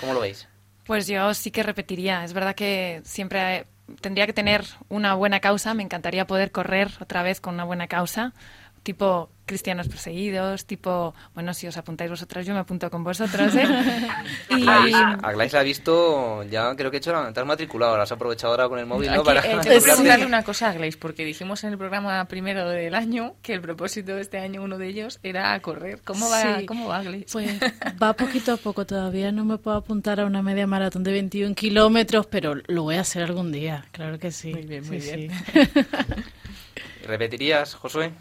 ¿Cómo lo veis? Pues yo sí que repetiría. Es verdad que siempre tendría que tener una buena causa. Me encantaría poder correr otra vez con una buena causa, tipo cristianos perseguidos, tipo, bueno, si os apuntáis vosotros, yo me apunto con vosotros, ¿eh? y... A Glais la ha visto, ya creo que he hecho la, te has matriculado, la has aprovechado ahora con el móvil, ¿no? Para... Eh, preguntarle una cosa a Glais, porque dijimos en el programa primero del año que el propósito de este año, uno de ellos, era correr. ¿Cómo va, ¿cómo va Glais? Pues va poquito a poco, todavía no me puedo apuntar a una media maratón de 21 kilómetros, pero lo voy a hacer algún día, claro que sí. Muy bien, muy bien. ¿Repetirías, Josué?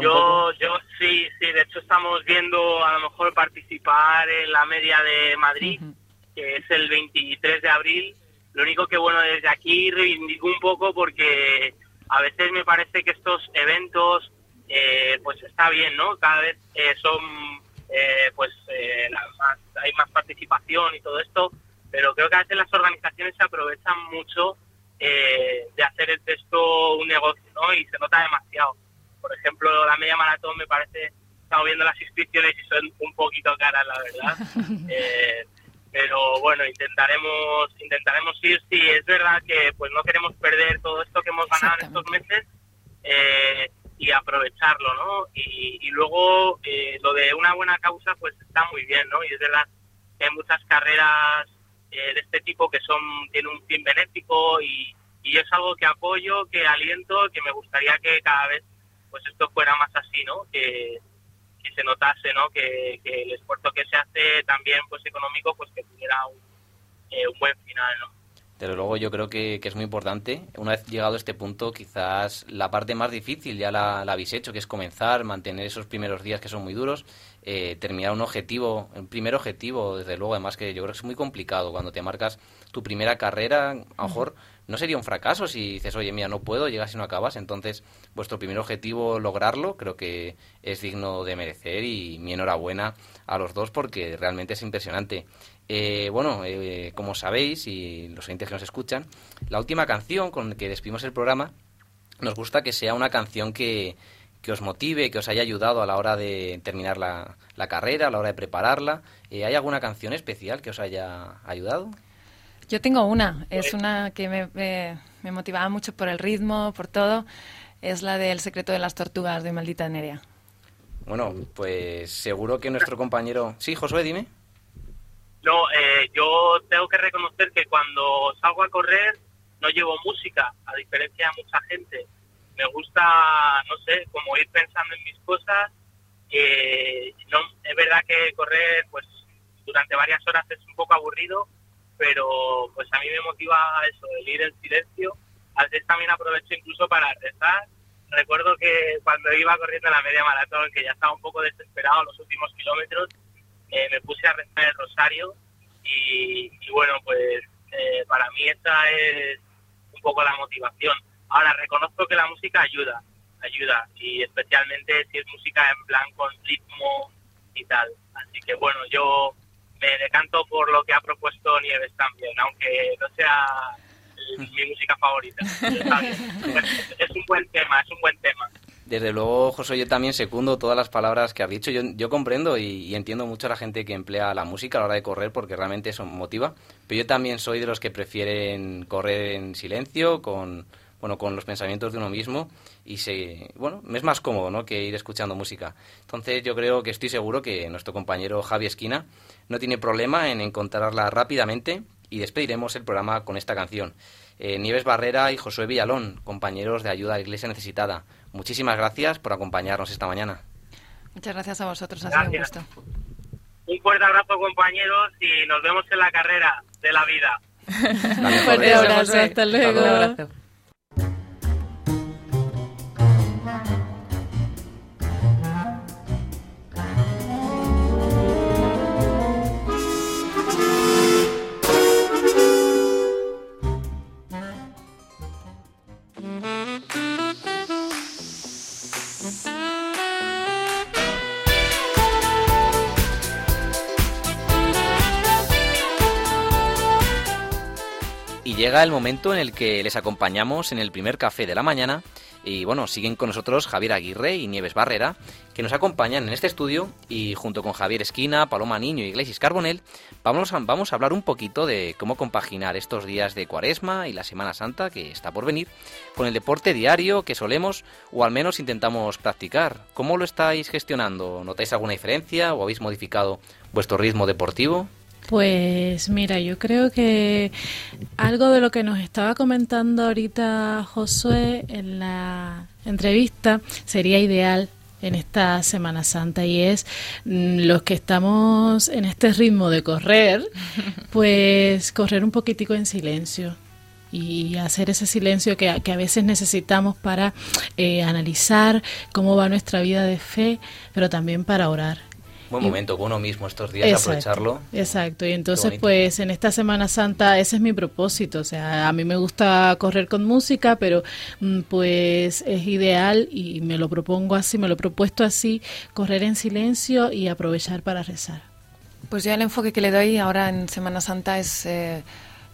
Yo, Yo sí, sí, de hecho estamos viendo a lo mejor participar en la media de Madrid, que es el 23 de abril. Lo único que, bueno, desde aquí reivindico un poco porque a veces me parece que estos eventos, eh, pues está bien, ¿no? Cada vez eh, son, eh, pues, hay más participación y todo esto, pero creo que a veces las organizaciones se aprovechan mucho de hacer el texto un negocio, ¿no? Y se nota demasiado por ejemplo, la media maratón me parece, estamos viendo las inscripciones y son un poquito caras, la verdad. Eh, pero bueno, intentaremos intentaremos ir. Sí, es verdad que pues no queremos perder todo esto que hemos ganado en estos meses eh, y aprovecharlo, ¿no? Y, luego eh, lo de una buena causa pues está muy bien, ¿no? Y es verdad que hay muchas carreras de este tipo que son tienen un fin benéfico y, y es algo que apoyo, que aliento, que me gustaría que cada vez pues esto fuera más así, ¿no? Que, se notase, ¿no? Que, el esfuerzo que se hace también, pues económico, pues que tuviera un, eh, un buen final, ¿no? Desde luego yo creo que, es muy importante. Una vez llegado a este punto, quizás la parte más difícil ya la, habéis hecho, que es comenzar, mantener esos primeros días que son muy duros, eh, terminar un objetivo, un primer objetivo, desde luego, además que yo creo que es muy complicado cuando te marcas tu primera carrera, a lo mejor no sería un fracaso si dices, oye, mira, no puedo, llegas y no acabas. Entonces, vuestro primer objetivo, lograrlo, creo que es digno de merecer y mi enhorabuena a los dos porque realmente es impresionante. Eh, bueno, eh, como sabéis y los oyentes que nos escuchan, la última canción con la que despedimos el programa nos gusta que sea una canción que, que os motive, que os haya ayudado a la hora de terminar la, la carrera, a la hora de prepararla. Eh, ¿Hay alguna canción especial que os haya ayudado? Yo tengo una, es una que me, me, motivaba mucho por el ritmo, por todo. Es la del secreto de las tortugas de Maldita Nerea. Bueno, pues seguro que nuestro compañero... Sí, Josué, dime. No, eh, yo tengo que reconocer que cuando salgo a correr no llevo música, a diferencia de mucha gente. Me gusta, no sé, como ir pensando en mis cosas. no, es verdad que correr, pues durante varias horas es un poco aburrido, pero pues a mí me motiva eso, el ir en silencio. A veces también aprovecho incluso para rezar. Recuerdo que cuando iba corriendo la media maratón, que ya estaba un poco desesperado los últimos kilómetros, eh, me puse a rezar el rosario y, bueno, pues eh, para mí esa es un poco la motivación. Ahora, reconozco que la música ayuda, ayuda, y especialmente si es música en plan con ritmo y tal. Así que bueno, yo me decanto por lo que ha propuesto Nieves también, aunque no sea mi música favorita. es un buen tema, es un buen tema. Desde luego, José, yo también secundo todas las palabras que has dicho. Yo, yo comprendo y, entiendo mucho a la gente que emplea la música a la hora de correr porque realmente eso motiva. Pero yo también soy de los que prefieren correr en silencio, con, bueno, con los pensamientos de uno mismo y se, bueno, me es más cómodo ¿no? que ir escuchando música. Entonces yo creo que estoy seguro que nuestro compañero Javi Esquina no tiene problema en encontrarla rápidamente y despediremos el programa con esta canción. Eh, Nieves Barrera y Josué Villalón, compañeros de ayuda a la Iglesia Necesitada. Muchísimas gracias por acompañarnos esta mañana. Muchas gracias a vosotros, ha sido un gusto. Un fuerte abrazo, compañeros, y nos vemos en la carrera de la vida. un fuerte abrazo, hasta luego. Llega el momento en el que les acompañamos en el primer café de la mañana Y bueno, siguen con nosotros Javier Aguirre y Nieves Barrera, que nos acompañan en este estudio y junto con Javier Esquina, Paloma Niño y Iglesias Carbonel, vamos a, vamos a hablar un poquito de cómo compaginar estos días de Cuaresma y la Semana Santa que está por venir con el deporte diario que solemos o al menos intentamos practicar. ¿Cómo lo estáis gestionando? ¿Notáis alguna diferencia o habéis modificado vuestro ritmo deportivo? Pues mira, yo creo que algo de lo que nos estaba comentando ahorita Josué en la entrevista sería ideal en esta Semana Santa y es mm, los que estamos en este ritmo de correr, pues correr un poquitico en silencio y hacer ese silencio que, a- que a veces necesitamos para eh, analizar cómo va nuestra vida de fe, pero también para orar. Buen Y- momento con uno mismo estos días, Exacto, aprovecharlo. Exacto, y entonces pues en esta Semana Santa ese es mi propósito, o sea, a mí me gusta correr con música, pero mm, pues es ideal y me lo propongo así, me lo he propuesto así, correr en silencio y aprovechar para rezar. Pues yo el enfoque que le doy ahora en Semana Santa es eh,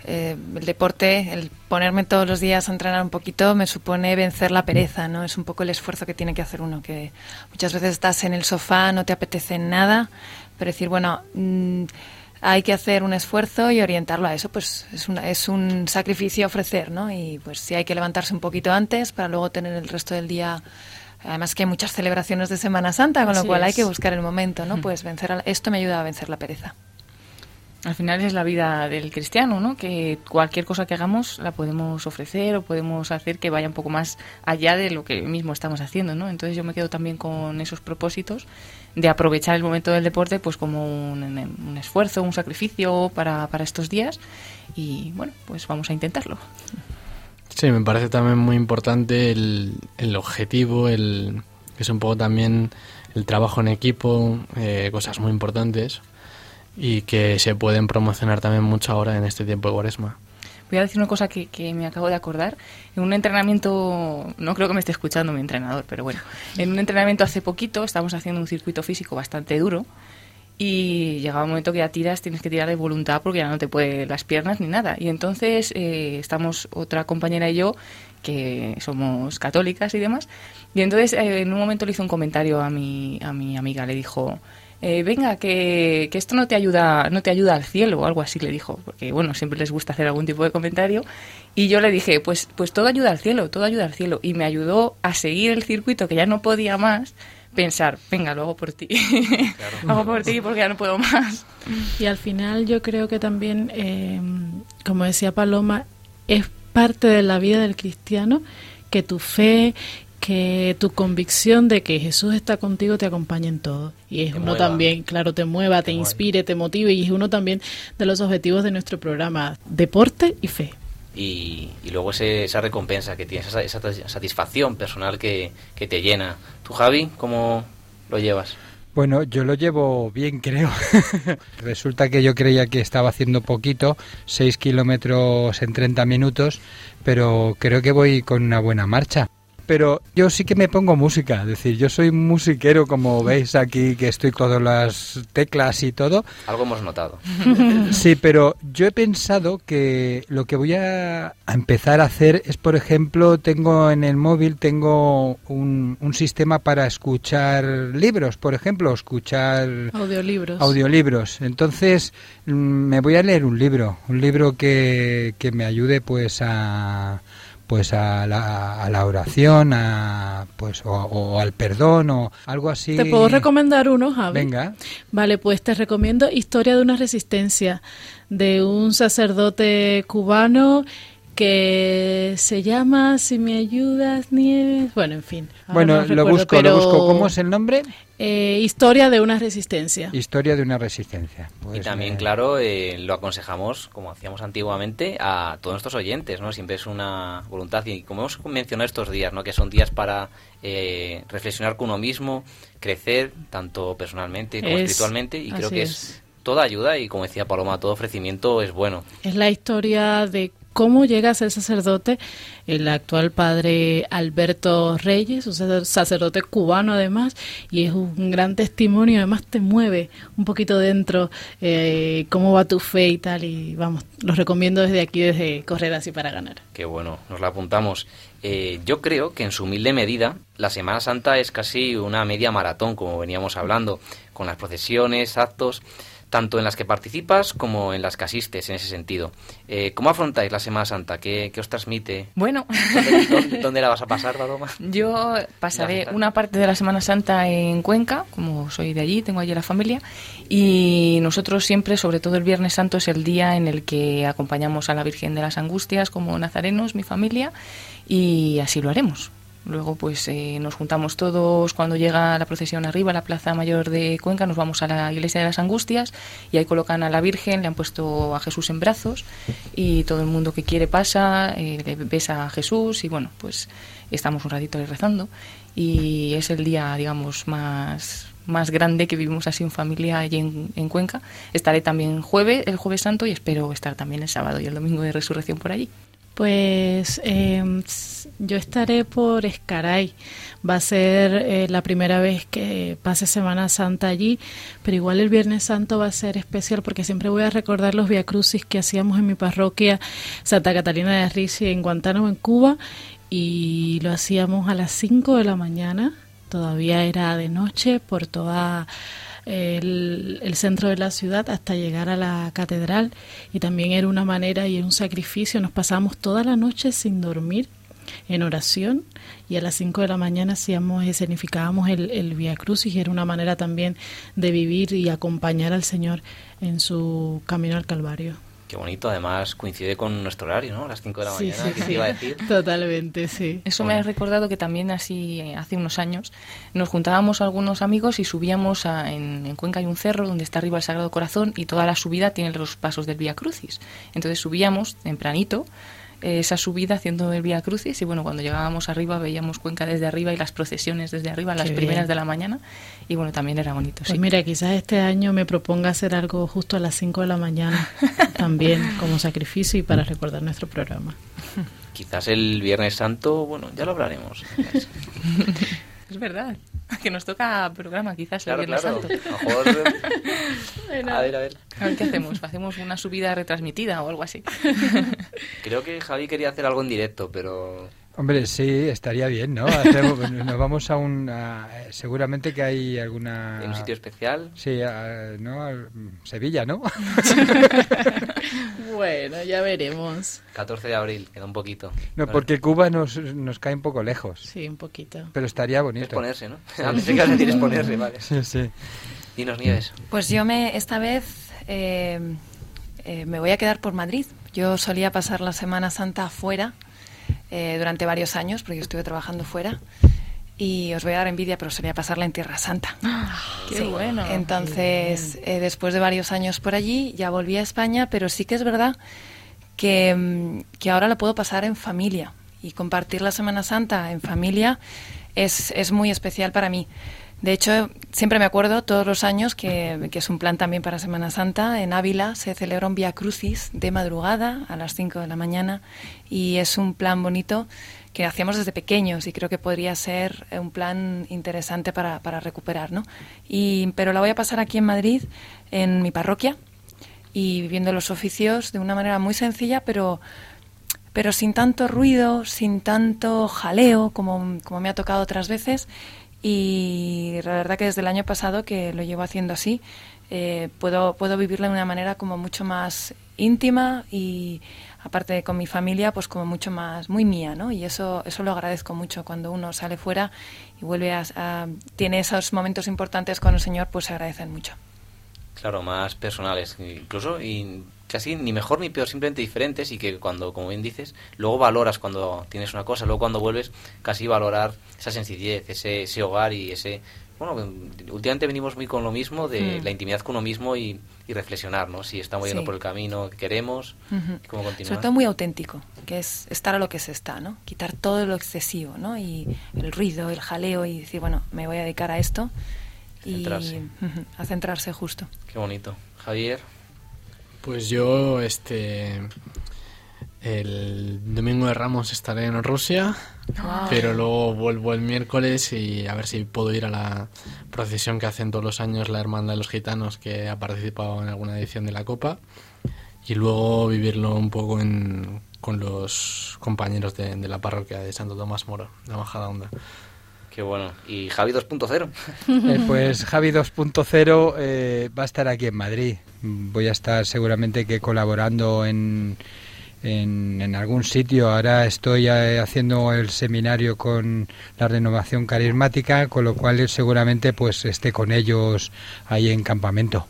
eh, el deporte, el ponerme todos los días a entrenar un poquito me supone vencer la pereza, ¿no? Es un poco el esfuerzo que tiene que hacer uno, que muchas veces estás en el sofá, no te apetece nada, pero decir, bueno, mm, hay que hacer un esfuerzo y orientarlo a eso, pues es, una- es un sacrificio a ofrecer, ¿no? Y pues sí hay que levantarse un poquito antes para luego tener el resto del día Además que hay muchas celebraciones de Semana Santa, con lo cual hay que buscar el momento, ¿no? Pues vencer a- esto me ayuda a vencer la pereza. Al final es la vida del cristiano, ¿no? Que cualquier cosa que hagamos la podemos ofrecer o podemos hacer que vaya un poco más allá de lo que mismo estamos haciendo, ¿no? Entonces yo me quedo también con esos propósitos de aprovechar el momento del deporte pues como un, esfuerzo, un sacrificio para, para estos días y bueno, pues vamos a intentarlo. Sí, me parece también muy importante el, el objetivo, el es un poco también el trabajo en equipo, eh, cosas muy importantes y que se pueden promocionar también mucho ahora en este tiempo de cuaresma. Voy a decir una cosa que, que me acabo de acordar. En un entrenamiento, no creo que me esté escuchando mi entrenador, pero bueno, en un entrenamiento hace poquito estábamos haciendo un circuito físico bastante duro y llegaba un momento que ya tiras, tienes que tirar de voluntad porque ya no te puede las piernas ni nada. Y entonces eh, estamos otra compañera y yo que somos católicas y demás. Y entonces eh, en un momento le hizo un comentario a mi, a mi amiga, le dijo, eh, venga, que, que esto no te ayuda, no te ayuda al cielo o algo así le dijo, porque bueno, siempre les gusta hacer algún tipo de comentario. Y yo le dije, pues, pues todo ayuda al cielo, todo ayuda al cielo. Y me ayudó a seguir el circuito que ya no podía más, pensar, venga, lo hago por ti. lo hago por ti porque ya no puedo más. Y al final yo creo que también, eh, como decía Paloma, es parte de la vida del cristiano que tu fe, que tu convicción de que Jesús está contigo te acompañe en todo. Y es Te uno mueva. también, claro, te mueva, te, inspire, te motive y es uno también de los objetivos de nuestro programa, deporte y fe. y, y luego ese- esa recompensa que tienes, esa, esa satisfacción personal que, que te llena. ¿Tú, Javi, cómo lo llevas? Bueno, yo lo llevo bien, creo. Resulta que yo creía que estaba haciendo poquito, 6 kilómetros en 30 minutos, pero creo que voy con una buena marcha. Pero yo sí que me pongo música, es decir, yo soy musiquero, como veis aquí, que estoy con todas las teclas y todo. Algo hemos notado. Sí, pero yo he pensado que lo que voy a a empezar a hacer es, por ejemplo, tengo en el móvil tengo un, un sistema para escuchar libros, por ejemplo, escuchar Audiolibros. audiolibros. Entonces mm, me voy a leer un libro, un libro que, que me ayude pues a pues a la, a la oración, a pues o, o al perdón o algo así. ¿Te puedo recomendar uno, Javi? Venga. Vale, pues te recomiendo Historia de una resistencia de un sacerdote cubano que se llama Si me ayudas, Nieves. Bueno, en fin. Bueno, no lo recuerdo, busco, pero, lo busco. ¿Cómo es el nombre? eh, Historia de una resistencia. Historia de una resistencia. Pues, y también, eh, claro, eh, lo aconsejamos, como hacíamos antiguamente, a todos nuestros oyentes, ¿no? Siempre es una voluntad, y como hemos mencionado estos días, ¿no? Que son días para eh, reflexionar con uno mismo, crecer, tanto personalmente como Es- espiritualmente, y creo que es. toda ayuda, y como decía Paloma, todo ofrecimiento es bueno. Es la historia de cómo llega a ser sacerdote el actual padre Alberto Reyes, un sacerdote cubano además, y es un gran testimonio, además te mueve un poquito dentro eh, cómo va tu fe y tal, y vamos, los recomiendo desde aquí, desde Correr Así para Ganar. Qué bueno, nos la apuntamos. Eh, yo creo que en su humilde medida la Semana Santa es casi una media maratón, como veníamos hablando, con las procesiones, actos tanto en las que participas como en las que asistes en ese sentido. Eh, ¿Cómo afrontáis la Semana Santa? ¿Qué, os transmite? Bueno, ¿Dónde, la vas a pasar, Paloma? Yo pasaré una parte de la Semana Santa en Cuenca, como soy de allí, tengo allí la familia, y nosotros siempre, sobre todo el Viernes Santo, es el día en el que acompañamos a la Virgen de las Angustias como nazarenos, mi familia, y así lo haremos. Luego pues eh, nos juntamos todos cuando llega la procesión arriba a la Plaza Mayor de Cuenca, nos vamos a la Iglesia de las Angustias y ahí colocan a la Virgen, le han puesto a Jesús en brazos y todo el mundo que quiere pasa, eh, le besa a Jesús y bueno, pues estamos un ratito ahí rezando y es el día, digamos, más más grande que vivimos así en familia allí en, en Cuenca. Estaré también jueves, el jueves santo y espero estar también el sábado y el domingo de resurrección por allí. Pues em, yo estaré por Escaray. Va a ser eh, la primera vez que pase Semana Santa allí, pero igual el Viernes Santo va a ser especial porque siempre voy a recordar los viacrucis que hacíamos en mi parroquia Santa Catalina de Risi en Guantánamo, en Cuba, y lo hacíamos a las 5 de la mañana. Todavía era de noche por toda el, centro de la ciudad hasta llegar a la catedral y también era una manera y un sacrificio. Nos pasamos toda la noche sin dormir en oración y a las 5 de la mañana hacíamos, escenificábamos el, el Via Crucis y era una manera también de vivir y acompañar al Señor en su camino al Calvario. Qué bonito, además coincide con nuestro horario, ¿no? las 5 de la mañana, sí, iba a decir? Totalmente, sí. Eso me ha recordado que también así hace unos años nos juntábamos algunos amigos y subíamos a, en, en, Cuenca hay un cerro donde está arriba el Sagrado Corazón y toda la subida tiene los pasos del Vía Crucis. Entonces subíamos tempranito esa subida haciendo el Vía Crucis y bueno, cuando llegábamos arriba veíamos Cuenca desde arriba y las procesiones desde arriba, las primeras de la mañana y bueno, también era bonito. Pues mira, quizás este año me proponga hacer algo justo a las 5 de la mañana también como sacrificio y para recordar nuestro programa. Quizás el Viernes Santo, bueno, ya lo hablaremos. es verdad. Que nos toca programa, quizás el Viernes Santo. A ver, a ver. A ver qué hacemos. ¿Hacemos una subida retransmitida o algo así? Creo que Javi quería hacer algo en directo, pero Hombre, sí, estaría bien, ¿no? nos vamos a un... seguramente que hay alguna... ¿En un sitio especial? Sí, ¿no? Sevilla, ¿no? bueno, ya veremos. 14 de abril, queda un poquito. No, porque Cuba nos, nos cae un poco lejos. Sí, un poquito. Pero estaría bonito. Es ponerse, ¿no? A veces que decir es ponerse, vale. Sí, sí. Dinos, Nieves. Pues yo me, esta vez... Eh, eh, me voy a quedar por Madrid. Yo solía pasar la Semana Santa afuera, eh, durante varios años, porque yo estuve trabajando fuera. Y os voy a dar envidia, pero sería pasarla en Tierra Santa. ¡Qué bueno! Entonces, eh, después de varios años por allí, ya volví a España, pero sí que es verdad que, mm, que ahora la puedo pasar en familia. Y compartir la Semana Santa en familia es, es muy especial para mí. De hecho, siempre me acuerdo todos los años que, es un plan también para Semana Santa. En Ávila se celebra un Via Crucis de madrugada a las 5 de la mañana y es un plan bonito que hacíamos desde pequeños y creo que podría ser un plan interesante para, para recuperar. ¿no? Y, pero la voy a pasar aquí en Madrid, en mi parroquia, y viviendo los oficios de una manera muy sencilla, pero pero sin tanto ruido, sin tanto jaleo como, como me ha tocado otras veces y la verdad que desde el año pasado que lo llevo haciendo así, eh, puedo, puedo vivirlo de una manera como mucho más íntima y aparte con mi familia, pues como mucho más, muy mía, ¿no? Y eso, eso lo agradezco mucho cuando uno sale fuera y vuelve a, tiene esos momentos importantes con el Señor, pues se agradecen mucho. Claro, más personales, incluso casi ni mejor ni peor, simplemente diferentes y que cuando, como bien dices, luego valoras cuando tienes una cosa, luego cuando vuelves, casi valorar esa sencillez, ese, ese hogar y ese... Bueno, últimamente venimos muy con lo mismo de hmm. la intimidad con uno mismo y, reflexionar, ¿no? Si estamos yendo por el camino que queremos, cómo continuar. Sobre todo muy auténtico, que es estar a lo que se está, ¿no? Quitar todo lo excesivo, ¿no? Y el ruido, el jaleo y decir, bueno, me voy a dedicar a esto y a centrarse justo. Qué bonito. Javier. Pues yo, este, El domingo de Ramos estaré en Rusia, pero luego vuelvo el miércoles y a ver si puedo ir a la procesión que hacen todos los años la Hermandad de los Gitanos, que ha participado en alguna edición de la Copa, y luego vivirlo un poco en- con los compañeros de, de la parroquia de Santo Tomás Moro, de Bajada Onda. Qué bueno. ¿Y Javi 2.0? Eh, pues Javi 2.0 eh, va a estar aquí en Madrid. Voy a estar seguramente que colaborando en, en, algún sitio. Ahora estoy eh, haciendo el seminario con la renovación carismática, con lo cual seguramente pues esté con ellos ahí en campamento.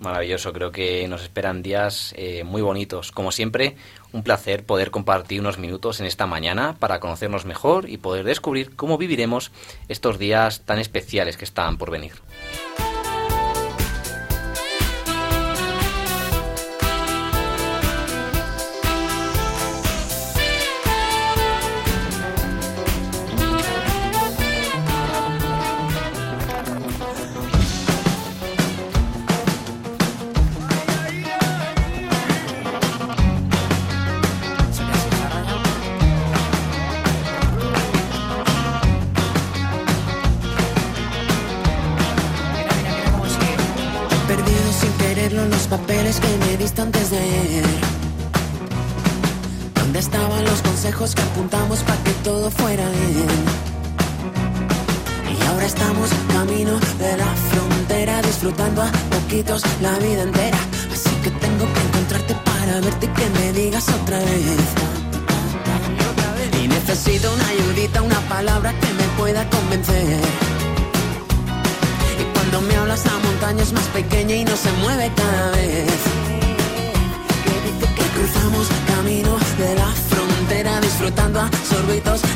Maravilloso, creo que nos esperan días eh, muy bonitos. Como siempre, un placer poder compartir unos minutos en esta mañana para conocernos mejor y poder descubrir cómo viviremos estos días tan especiales que están por venir.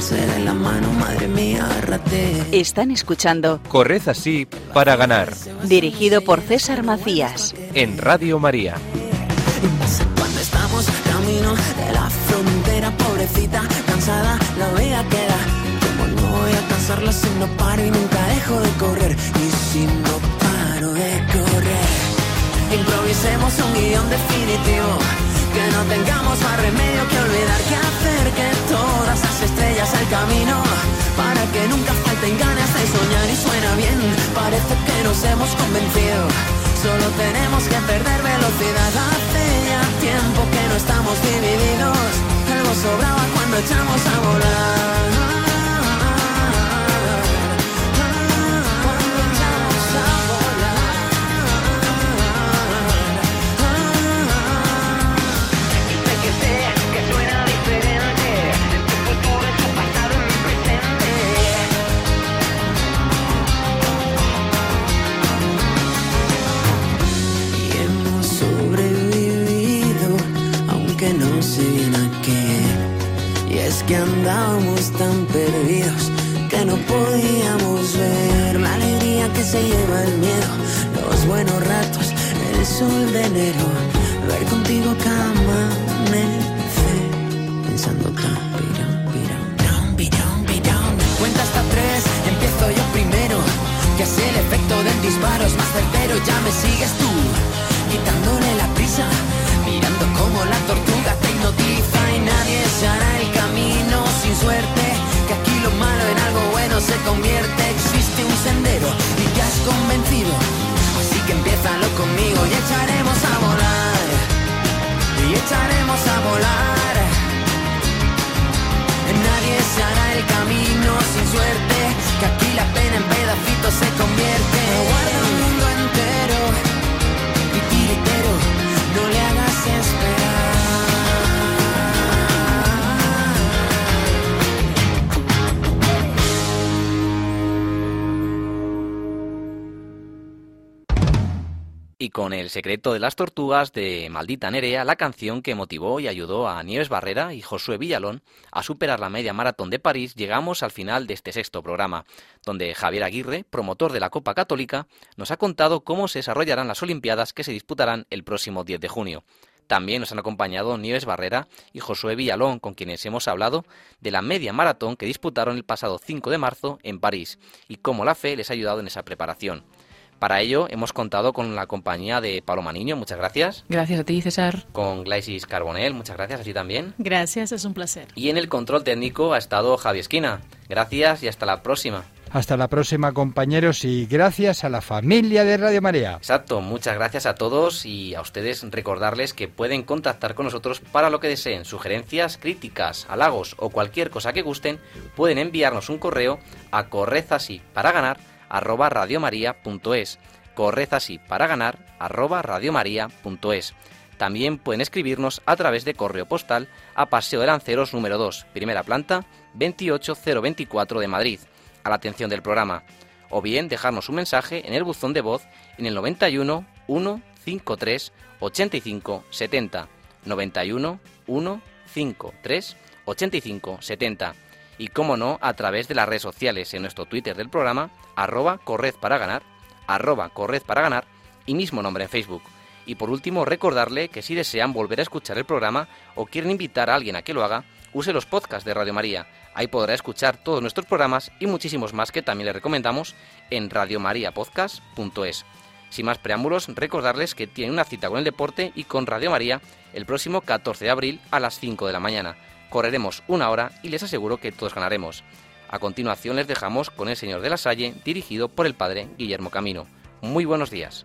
Perderse de la mano, madre mía, agárrate. Están escuchando Corred así para ganar. Dirigido por César Macías. En Radio María. Cuando estamos camino de la frontera, pobrecita, cansada, la vida queda. Como no voy a cansarla si no paro y nunca dejo de correr. Y si no paro de correr, improvisemos un guion definitivo. Que no tengamos más remedio que olvidar que hacer que todas las al camino. Para que nunca falten ganas de soñar y suena bien. Parece que nos hemos convencido. Solo tenemos que perder velocidad. Hace ya tiempo que no estamos divididos. Algo sobraba cuando echamos a volar. Bien. Y es que andábamos tan perdidos que no podíamos ver la alegría que se lleva el miedo, los buenos ratos, el sol de enero, ver contigo cada amanecer, pensando tan pirón, pirón, pirón, pirón, pirón. Cuenta hasta tres, empiezo yo primero. Que es el efecto del disparo es más certero, ya me sigues tú, quitándole echaremos a volar. Nadie se hará el camino sin suerte, que aquí la pena en pedacitos se convierte. Con El secreto de las tortugas de Maldita Nerea, la canción que motivó y ayudó a Nieves Barrera y Josué Villalón a superar la media maratón de París, llegamos al final de este sexto programa, donde Javier Aguirre, promotor de la Copa Católica, nos ha contado cómo se desarrollarán las Olimpiadas que se disputarán el próximo 10 de junio. También nos han acompañado Nieves Barrera y Josué Villalón, con quienes hemos hablado de la media maratón que disputaron el pasado 5 de marzo en París y cómo la fe les ha ayudado en esa preparación. Para ello hemos contado con la compañía de Paloma Niño, muchas gracias. Gracias a ti, César. Con Glaisis Carbonel, muchas gracias a ti también. Gracias, es un placer. Y en el control técnico ha estado Javi Esquina. Gracias y hasta la próxima. Hasta la próxima compañeros y gracias a la familia de Radio María. Exacto, muchas gracias a todos y a ustedes recordarles que pueden contactar con nosotros para lo que deseen, sugerencias, críticas, halagos o cualquier cosa que gusten, pueden enviarnos un correo a correzasí para ganar arroba radiomaria.es, correzasí para ganar arroba radiomaria.es. También pueden escribirnos a través de correo postal a Paseo de Lanceros número 2, primera planta, 28024 de Madrid a la atención del programa, o bien dejarnos un mensaje en el buzón de voz en el 91 153 85 70 91 153 85 70 y como no a través de las redes sociales en nuestro Twitter del programa arroba corred para ganar arroba corred para ganar y mismo nombre en Facebook. Y por último recordarle que si desean volver a escuchar el programa o quieren invitar a alguien a que lo haga, use los podcasts de Radio María Ahí podrá escuchar todos nuestros programas y muchísimos más que también le recomendamos en radiomariapodcast.es. Sin más preámbulos, recordarles que tienen una cita con el deporte y con Radio María el próximo 14 de abril a las 5 de la mañana. Correremos una hora y les aseguro que todos ganaremos. A continuación les dejamos con El Señor de la Salle, dirigido por el Padre Guillermo Camino. Muy buenos días.